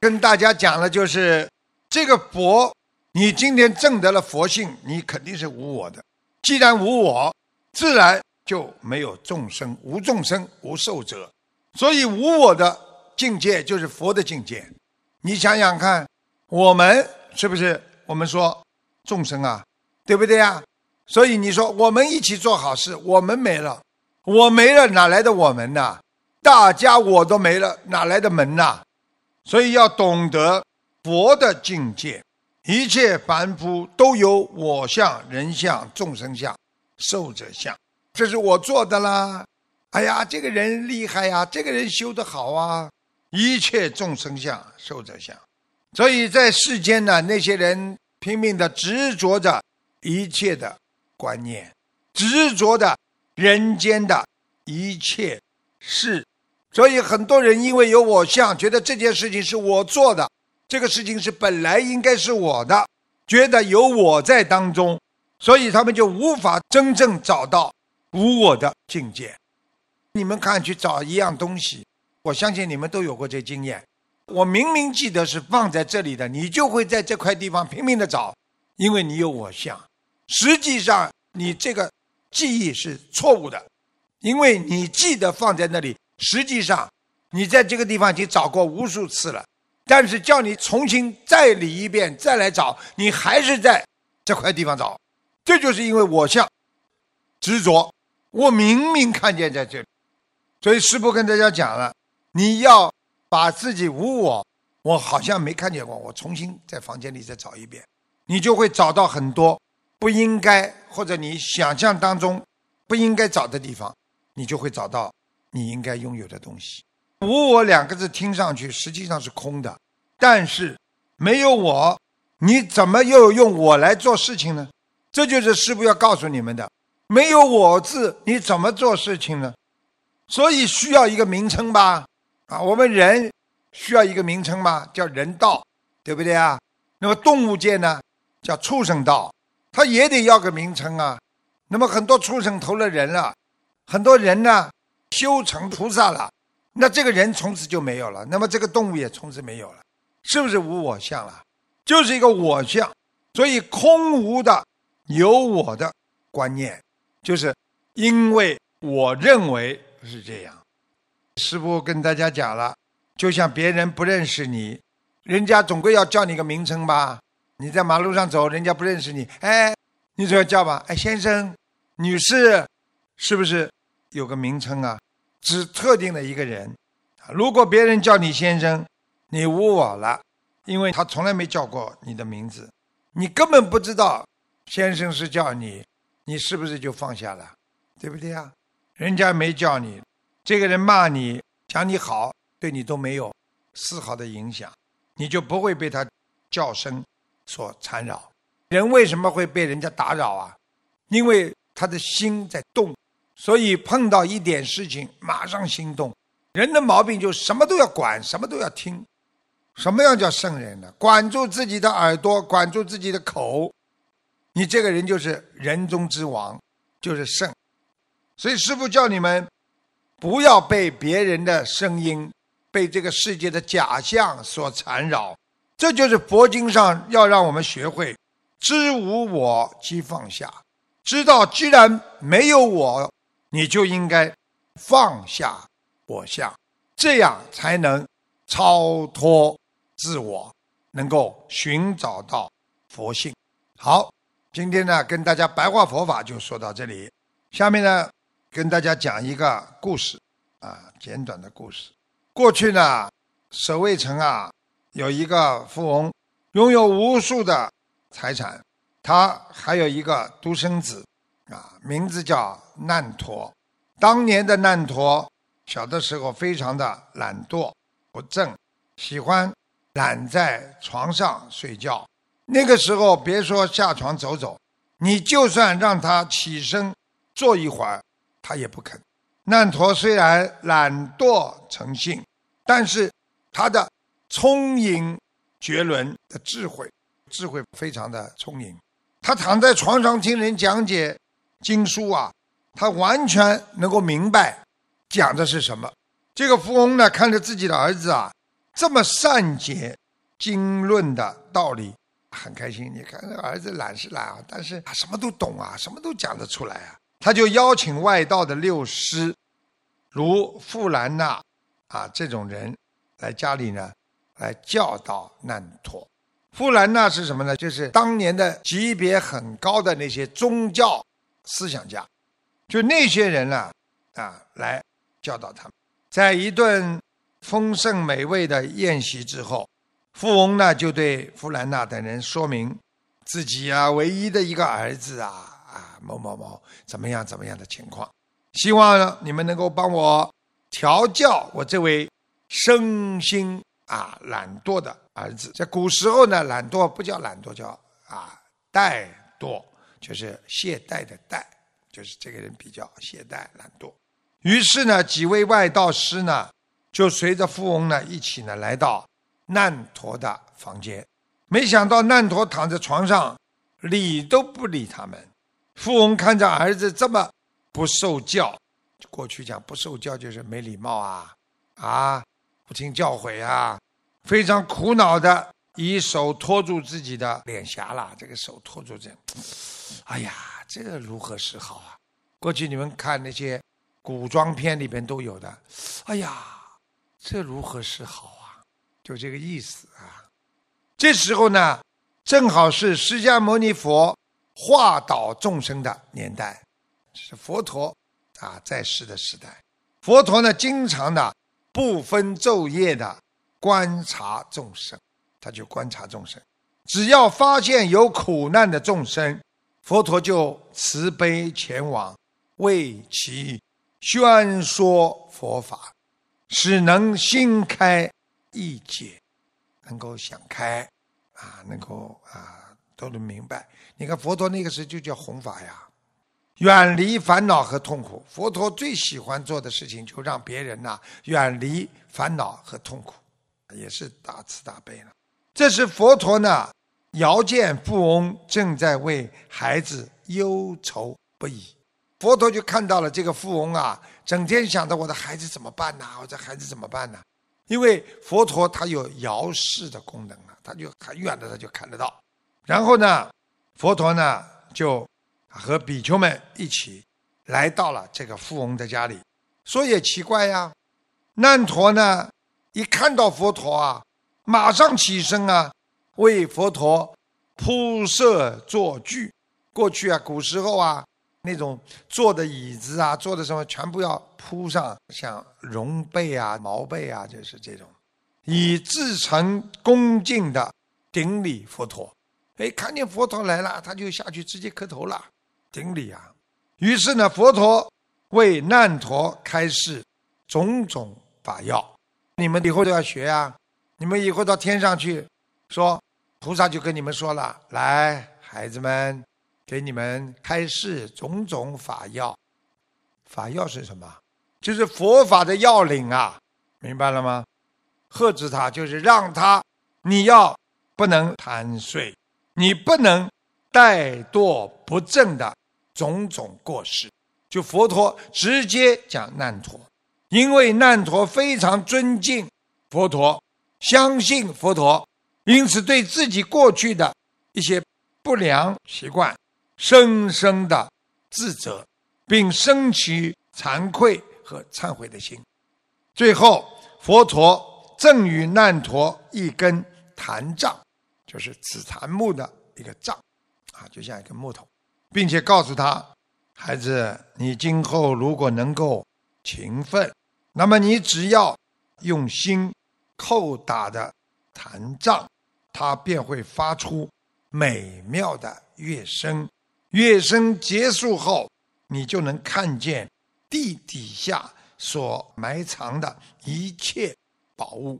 跟大家讲的就是这个佛，你今天证得了佛性，你肯定是无我的。既然无我，自然就没有众生，无众生，无受者。所以无我的境界就是佛的境界。你想想看，我们是不是？我们说众生啊，对不对呀？所以你说我们一起做好事，我们没了，我没了，哪来的我们呢？大家我都没了，哪来的门呐？所以要懂得佛的境界，一切凡夫都有我相、人相、众生相、寿者相，这是我做的啦。哎呀，这个人厉害呀，这个人修得好啊，一切众生相、寿者相。所以在世间呢，那些人拼命的执着着一切的观念，执着的人间的一切事。所以很多人因为有我相，觉得这件事情是我做的，这个事情是本来应该是我的，觉得有我在当中，所以他们就无法真正找到无我的境界。你们看，去找一样东西，我相信你们都有过这经验。我明明记得是放在这里的，你就会在这块地方拼命的找，因为你有我相。实际上，你这个记忆是错误的，因为你记得放在那里。实际上，你在这个地方已经找过无数次了，但是叫你重新再理一遍，再来找，你还是在这块地方找。这就是因为我相执着，我明明看见在这里，所以师父跟大家讲了，你要把自己无我，我好像没看见过，我重新在房间里再找一遍，你就会找到很多不应该或者你想象当中不应该找的地方，你就会找到。你应该拥有的东西，“无我”两个字听上去实际上是空的，但是没有我，你怎么又用我来做事情呢？这就是师父要告诉你们的。没有我字，你怎么做事情呢？所以需要一个名称吧？啊，我们人需要一个名称吧？叫人道，对不对啊？那么动物界呢，叫畜生道，它也得要个名称啊。那么很多畜生投了人了，很多人呢？修成菩萨了，那这个人从此就没有了，那么这个动物也从此没有了，是不是无我相了？就是一个我相，所以空无的有我的观念，就是因为我认为是这样。师父跟大家讲了，就像别人不认识你，人家总归要叫你个名称吧？你在马路上走，人家不认识你，哎，你总要叫吧？哎，先生、女士，是不是？有个名称啊，指特定的一个人。如果别人叫你先生，你无我了，因为他从来没叫过你的名字，你根本不知道先生是叫你，你是不是就放下了？对不对呀？人家没叫你，这个人骂你、讲你好，对你都没有丝毫的影响，你就不会被他叫声所缠绕。人为什么会被人家打扰啊？因为他的心在动。所以碰到一点事情，马上心动。人的毛病就什么都要管，什么都要听。什么样叫圣人呢？管住自己的耳朵，管住自己的口，你这个人就是人中之王，就是圣。所以师父叫你们不要被别人的声音、被这个世界的假象所缠绕。这就是佛经上要让我们学会：知无我即放下。知道既然没有我。你就应该放下我相，这样才能超脱自我，能够寻找到佛性。好，今天呢，跟大家白话佛法就说到这里。下面呢，跟大家讲一个故事，啊，简短的故事。过去呢，守卫城啊，有一个富翁，拥有无数的财产，他还有一个独生子。啊，名字叫难陀。当年的难陀，小的时候非常的懒惰不正，喜欢懒在床上睡觉。那个时候，别说下床走走，你就算让他起身坐一会儿，他也不肯。难陀虽然懒惰成性，但是他的聪颖绝伦的智慧，智慧非常的聪颖。他躺在床上听人讲解。经书啊，他完全能够明白讲的是什么。这个富翁呢，看着自己的儿子啊，这么善解经论的道理，很开心。你看，儿子懒是懒啊，但是他什么都懂啊，什么都讲得出来啊。他就邀请外道的六师，如富兰娜啊这种人，来家里呢，来教导难陀。富兰娜是什么呢？就是当年的级别很高的那些宗教思想家，就那些人呢，啊，来教导他们。在一顿丰盛美味的宴席之后，富翁呢就对弗兰娜等人说明自己啊唯一的一个儿子啊啊某某某怎么样怎么样的情况，希望呢你们能够帮我调教我这位生心啊懒惰的儿子。在古时候呢，懒惰不叫懒惰，叫啊怠惰，就是懈怠的怠，就是这个人比较懈怠懒惰。于是呢，几位外道师呢，就随着富翁呢一起呢来到难陀的房间。没想到难陀躺在床上，理都不理他们。富翁看着儿子这么不受教，过去讲不受教就是没礼貌啊，啊，不听教诲啊，非常苦恼的以手托住自己的脸颊了。这个手托住这，哎呀，这个如何是好啊？过去你们看那些。古装片里边都有的，哎呀，这如何是好啊？就这个意思啊。这时候呢，正好是释迦牟尼佛化导众生的年代，是佛陀啊在世的时代。佛陀呢，经常的不分昼夜的观察众生，他就观察众生，只要发现有苦难的众生，佛陀就慈悲前往为其。宣说佛法，使能心开意解，能够想开，啊，能够啊都能明白。你看佛陀那个时候就叫弘法呀，远离烦恼和痛苦。佛陀最喜欢做的事情，就让别人呐远离烦恼和痛苦，也是大慈大悲了。这是佛陀呢，遥见富翁正在为孩子忧愁不已。佛陀就看到了这个富翁啊，整天想着我的孩子怎么办呢？我这孩子怎么办呢？因为佛陀他有遥视的功能啊，他就很远的他就看得到。然后呢，佛陀呢就和比丘们一起来到了这个富翁的家里。说也奇怪呀，难陀呢一看到佛陀啊，马上起身啊，为佛陀铺设坐具。过去啊，古时候啊。那种坐的椅子啊，坐的什么，全部要铺上像绒被啊、毛被啊，就是这种，以至诚恭敬的顶礼佛陀。哎，看见佛陀来了，他就下去直接磕头了，顶礼啊。于是呢，佛陀为难陀开示种种法要，你们以后都要学啊。你们以后到天上去，说菩萨就跟你们说了，来，孩子们。给你们开示种种法要，法要是什么？就是佛法的要领啊，明白了吗？呵止他，就是让他，你要不能贪睡，你不能怠惰不正的种种过失。就佛陀直接讲难陀，因为难陀非常尊敬佛陀，相信佛陀，因此对自己过去的一些不良习惯。深深的自责，并升起惭愧和忏悔的心。最后，佛陀赠予难陀一根檀杖，就是紫檀木的一个杖，啊，就像一根木头，并且告诉他：“孩子，你今后如果能够勤奋，那么你只要用心叩打的檀杖，它便会发出美妙的乐声。”乐声结束后，你就能看见地底下所埋藏的一切宝物。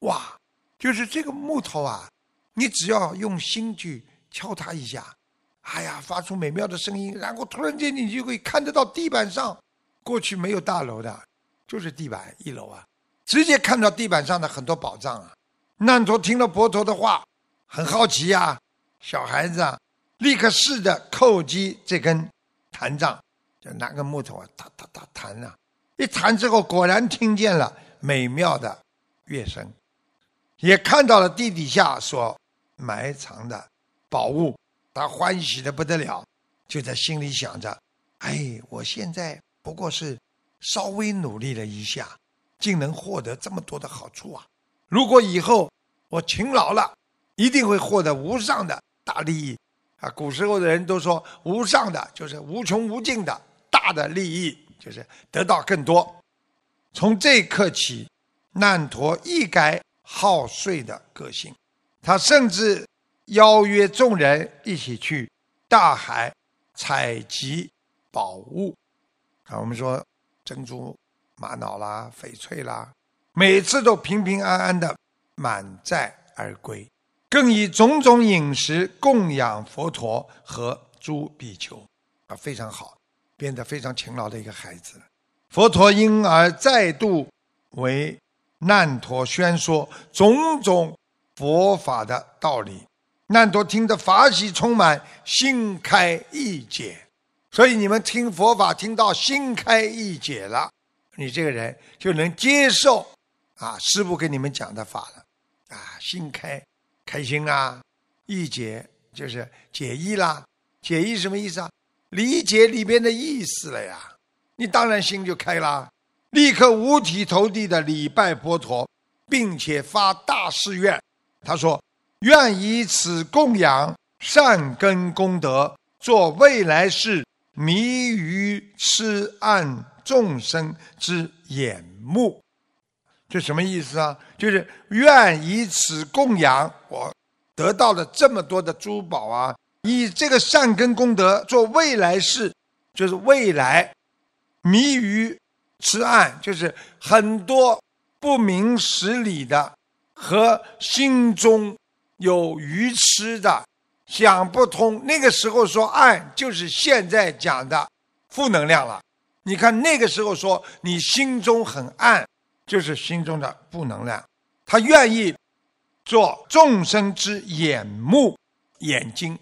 哇，就是这个木头啊，你只要用心去敲它一下，哎呀，发出美妙的声音。然后突然间，你就会看得到地板上，过去没有大楼的，就是地板一楼啊，直接看到地板上的很多宝藏啊。难陀听了佛陀的话，很好奇呀，小孩子啊。立刻试着叩击这根弹杖，就拿个木头啊，哒哒哒弹啊，一弹之后，果然听见了美妙的乐声，也看到了地底下所埋藏的宝物，他欢喜的不得了，就在心里想着：哎，我现在不过是稍微努力了一下，竟能获得这么多的好处啊！如果以后我勤劳了，一定会获得无上的大利益。啊，古时候的人都说，无上的就是无穷无尽的大的利益，就是得到更多。从这一刻起，难陀一改好睡的个性，他甚至邀约众人一起去大海采集宝物。啊，我们说珍珠、玛瑙啦、翡翠啦，每次都平平安安的满载而归。更以种种饮食供养佛陀和诸比丘，啊，非常好，变得非常勤劳的一个孩子。佛陀因而再度为难陀宣说种种佛法的道理，难陀听得法喜充满，心开意解。所以你们听佛法听到心开意解了，你这个人就能接受啊，师父给你们讲的法了，啊，心开。开心啊，意解就是解意啦。解意什么意思啊？理解里边的意思了呀。你当然心就开啦，立刻五体投地的礼拜佛陀，并且发大誓愿。他说：“愿以此供养善根功德，做未来世迷于痴暗众生之眼目。”这什么意思啊？就是愿以此供养我得到了这么多的珠宝啊，以这个善根功德做未来世，就是未来迷于痴暗，就是很多不明实理的和心中有愚痴的想不通。那个时候说暗，就是现在讲的负能量了。你看那个时候说你心中很暗。就是心中的不能量，他愿意做众生之眼目、眼睛，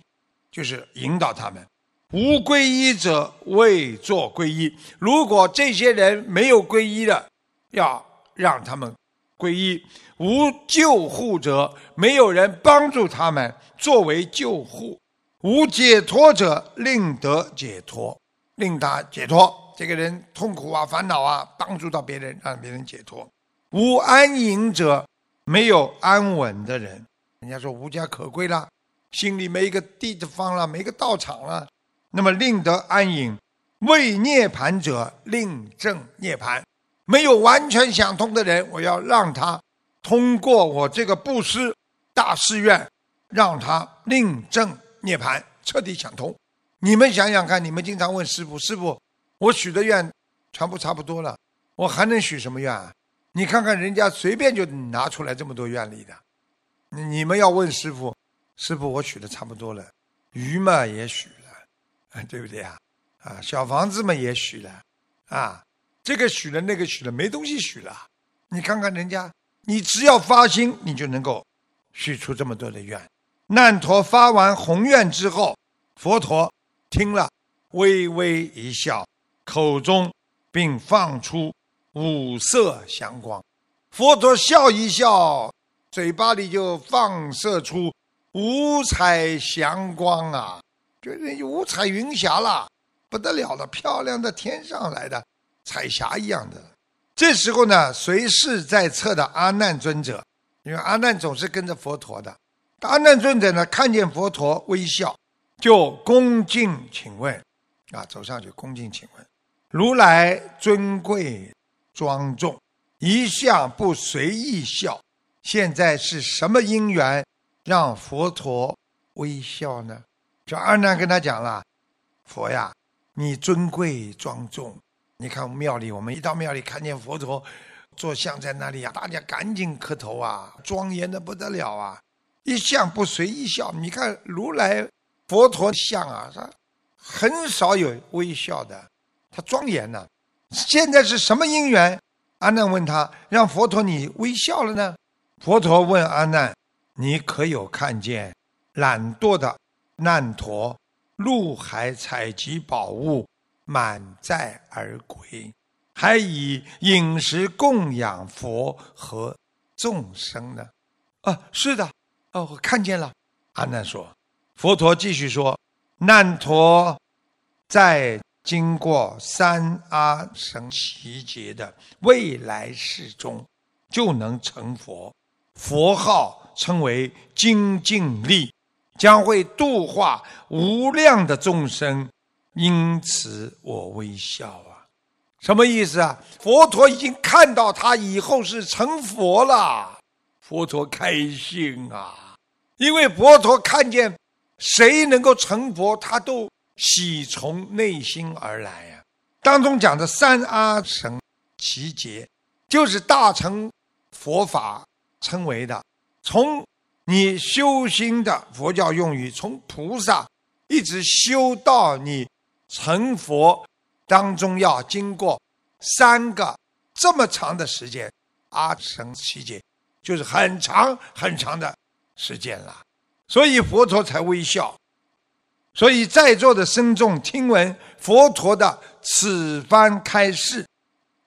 就是引导他们。无皈依者未做皈依。如果这些人没有皈依的，要让他们皈依。无救护者，没有人帮助他们作为救护。无解脱者，令得解脱，令他解脱。这个人痛苦啊，烦恼啊，帮助到别人，让别人解脱。无安隐者，没有安稳的人。人家说无家可归了，心里没一个地方了，没一个道场了。那么令得安隐，为涅盘者，令正涅盘。没有完全想通的人，我要让他通过我这个布施大誓愿，让他令正涅盘，彻底想通。你们想想看，你们经常问师傅，师傅。我许的愿全部差不多了，我还能许什么愿啊？你看看人家随便就拿出来这么多愿力的，你们要问师傅，师傅我许的差不多了，鱼嘛也许了，对不对啊？啊，小房子嘛也许了，啊，这个许了那个许了，没东西许了。你看看人家，你只要发心，你就能够许出这么多的愿。难陀发完宏愿之后，佛陀听了，微微一笑。口中并放出五色祥光，佛陀笑一笑，嘴巴里就放射出五彩祥光啊，就是五彩云霞啦，不得了了，漂亮的天上来的彩霞一样的。这时候呢，随侍在侧的阿难尊者，因为阿难总是跟着佛陀的，阿难尊者呢看见佛陀微笑，就恭敬请问，啊，走上去恭敬请问。如来尊贵庄重，一向不随意笑。现在是什么因缘让佛陀微笑呢？就阿难跟他讲了：“佛呀，你尊贵庄重。你看庙里，我们一到庙里看见佛陀坐像在那里啊，大家赶紧磕头啊，庄严的不得了啊！一向不随意笑。你看如来佛陀像啊，他很少有微笑的。”他庄严呢，现在是什么因缘？阿难问他，让佛陀你微笑了呢？佛陀问阿难：“你可有看见懒惰的难陀入海采集宝物，满载而归，还以饮食供养佛和众生呢？”啊，是的，哦，我看见了。阿难说，佛陀继续说，难陀在经过三阿僧祇劫的未来世中，就能成佛。佛号称为精进力，将会度化无量的众生。因此，我微笑啊，什么意思啊？佛陀已经看到他以后是成佛了，佛陀开心啊，因为佛陀看见谁能够成佛，他都喜从内心而来呀。当中讲的三阿僧祇劫，就是大乘佛法称为的，从你修心的佛教用语，从菩萨一直修到你。成佛当中要经过三个这么长的时间，阿僧祇劫就是很长很长的时间了，所以佛陀才微笑。所以在座的僧众听闻佛陀的此番开示，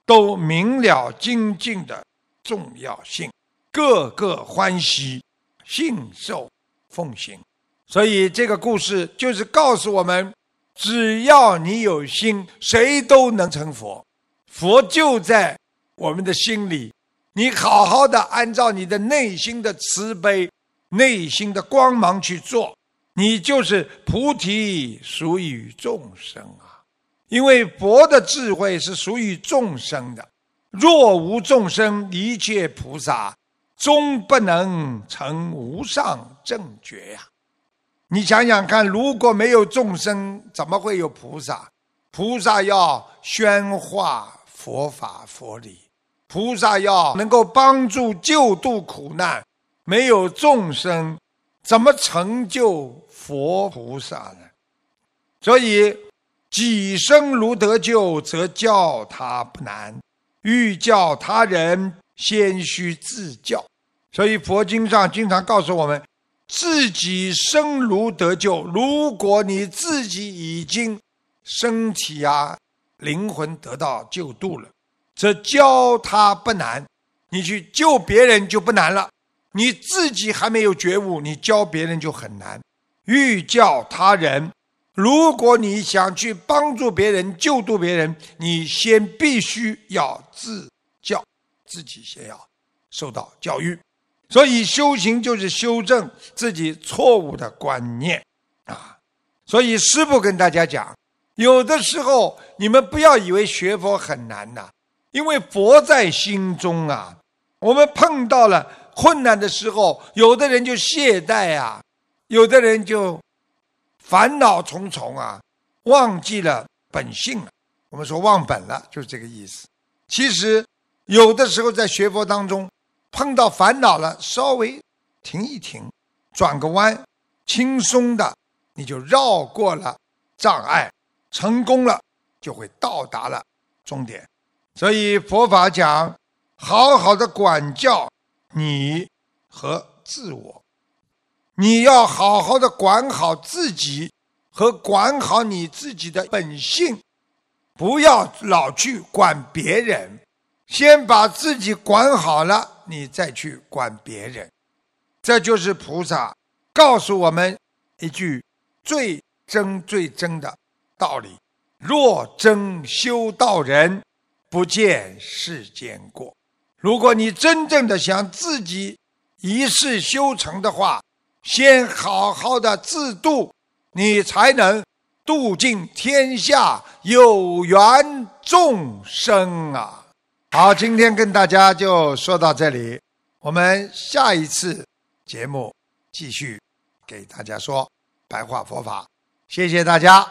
都明了精进的重要性，个个欢喜，信受奉行。所以这个故事就是告诉我们。只要你有心，谁都能成佛。佛就在我们的心里，你好好的按照你的内心的慈悲、内心的光芒去做，你就是菩提，属于众生啊！因为佛的智慧是属于众生的，若无众生，一切菩萨终不能成无上正觉呀。你想想看，如果没有众生，怎么会有菩萨？菩萨要宣化佛法佛理，菩萨要能够帮助救度苦难。没有众生，怎么成就佛菩萨呢？所以，己生如得救，则教他不难；欲教他人，先须自教。所以，佛经上经常告诉我们。自己生如得救，如果你自己已经身体啊、灵魂得到救度了，则教他不难。你去救别人就不难了。你自己还没有觉悟，你教别人就很难。欲教他人，如果你想去帮助别人、救度别人，你先必须要自教，自己先要受到教育。所以修行就是修正自己错误的观念啊！所以师父跟大家讲，有的时候你们不要以为学佛很难呐，因为佛在心中啊。我们碰到了困难的时候，有的人就懈怠啊，有的人就烦恼重重啊，忘记了本性了。我们说忘本了，就是这个意思。其实有的时候在学佛当中。碰到烦恼了，稍微停一停，转个弯，轻松的你就绕过了障碍，成功了，就会到达了终点。所以佛法讲，好好的管教你和自我，你要好好的管好自己和管好你自己的本性，不要老去管别人，先把自己管好了。你再去管别人，这就是菩萨告诉我们一句最真最真的道理：若真修道人，不见世间过。如果你真正的想自己一世修成的话，先好好的自度，你才能度尽天下有缘众生啊！好，今天跟大家就说到这里，我们下一次节目继续给大家说白话佛法，谢谢大家。